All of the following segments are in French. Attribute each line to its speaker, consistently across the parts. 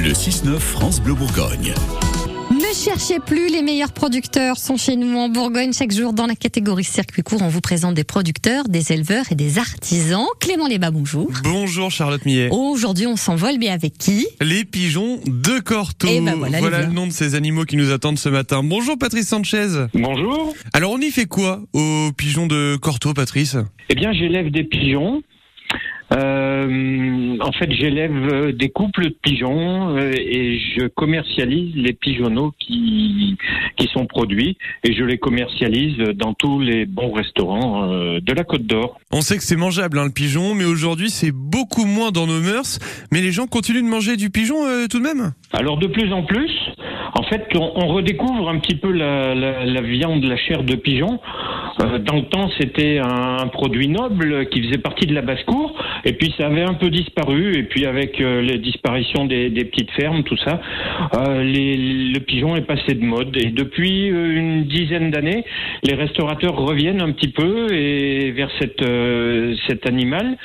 Speaker 1: Le 6-9 France Bleu Bourgogne.
Speaker 2: Ne cherchez plus, les meilleurs producteurs sont chez nous en Bourgogne. Chaque jour, dans la catégorie circuit court, on vous présente des producteurs, des éleveurs et des artisans. Clément Léba, bonjour.
Speaker 3: Bonjour Charlotte Millet.
Speaker 2: Aujourd'hui, on s'envole, mais avec qui?
Speaker 3: Les pigeons de Corto.
Speaker 2: Eh ben voilà, les
Speaker 3: le
Speaker 2: voilà.
Speaker 3: nom de ces animaux qui nous attendent ce matin. Bonjour Patrice Sanchez.
Speaker 4: Bonjour.
Speaker 3: Alors on y fait quoi aux pigeons de Corto, Patrice?
Speaker 4: Eh bien, j'élève des pigeons. Euh, en fait, j'élève euh, des couples de pigeons euh, et je commercialise les pigeonneaux qui qui sont produits et je les commercialise dans tous les bons restaurants euh, de la Côte d'Or.
Speaker 3: On sait que c'est mangeable hein, le pigeon, mais aujourd'hui c'est beaucoup moins dans nos mœurs. Mais les gens continuent de manger du pigeon euh, tout de même?
Speaker 4: Alors de plus en plus, en fait, on, redécouvre un petit peu la, viande, la chair de pigeon. Euh, dans le temps, c'était un, produit noble qui faisait partie de la basse-cour, et puis ça avait un peu disparu. Et puis avec euh, les disparitions des, petites fermes, tout ça, euh, le pigeon est passé de mode. Et depuis euh, une dizaine d'années, les restaurateurs reviennent un petit peu et vers cet animal.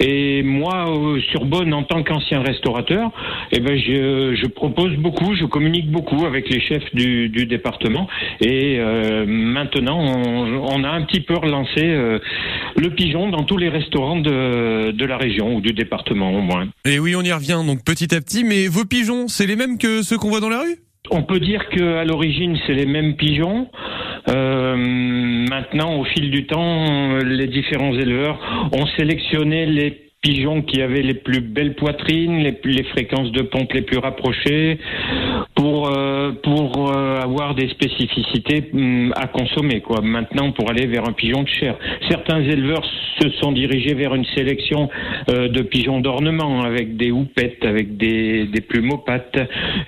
Speaker 4: Et moi, sur Bonne, en tant qu'ancien restaurateur, eh ben je propose beaucoup, je communique beaucoup avec les chefs du, du département. Et euh, maintenant, on, on a un petit peu relancé euh, le pigeon dans tous les restaurants de, de la région ou du département au moins.
Speaker 3: Et oui, on y revient donc petit à petit. Mais vos pigeons, c'est les mêmes que ceux qu'on voit dans la rue?
Speaker 4: On peut dire que à l'origine, c'est les mêmes pigeons. Euh, maintenant, au fil du temps, les différents éleveurs ont sélectionné les pigeons qui avaient les plus belles poitrines, les, les fréquences de ponte les plus rapprochées, pour euh, pour euh, avoir des spécificités hum, à consommer. Quoi. Maintenant, pour aller vers un pigeon de chair, certains éleveurs se sont dirigés vers une sélection euh, de pigeons d'ornement avec des houpettes, avec des, des plumes aux pattes.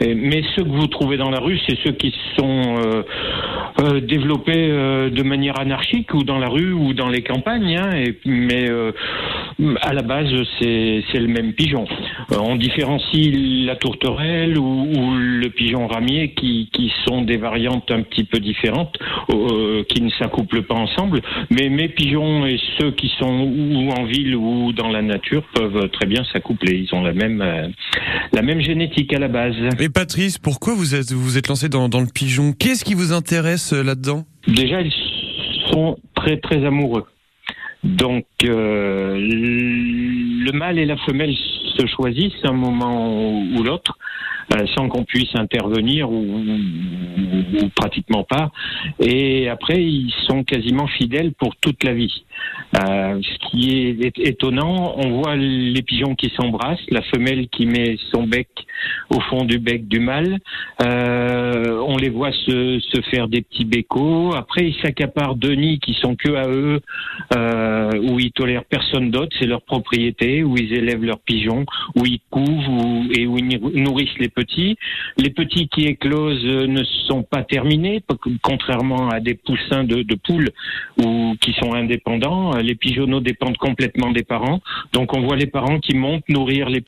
Speaker 4: Et- mais ceux que vous trouvez dans la rue, c'est ceux qui sont euh, euh, développés euh, de manière anarchique ou dans la rue ou dans les campagnes. hein. et, mais à la base, c'est c'est le même pigeon. Euh, on différencie la tourterelle ou, ou le pigeon ramier qui, qui sont des variantes un petit peu différentes, euh, qui ne s'accouplent pas ensemble. Mais mes pigeons et ceux qui sont ou en ville ou dans la nature peuvent très bien s'accoupler. Ils ont la même, euh, la même génétique à la base.
Speaker 3: Et Patrice, pourquoi vous êtes vous êtes lancé dans, dans le pigeon? Qu'est-ce qui vous intéresse euh, là-dedans?
Speaker 4: Déjà, ils sont très très amoureux. Donc, euh, le mâle et la femelle se choisissent un moment ou l'autre, euh, sans qu'on puisse intervenir ou, ou- ou pratiquement pas. Et après, ils sont quasiment fidèles pour toute la vie. Euh, ce qui est étonnant, on voit les pigeons qui s'embrassent, la femelle qui met son bec au fond du bec du mâle. Euh, les voit se, faire des petits bécots. Après, ils s'accaparent deux nids qui sont que à eux, euh, où ils tolèrent personne d'autre. C'est leur propriété, où ils élèvent leurs pigeons, où ils couvent et où ils nourrissent les petits. Les petits qui éclosent ne sont pas terminés, contrairement à des poussins de, de poules ou qui sont indépendants. Les pigeonneaux dépendent complètement des parents. Donc, on voit les parents qui montent nourrir les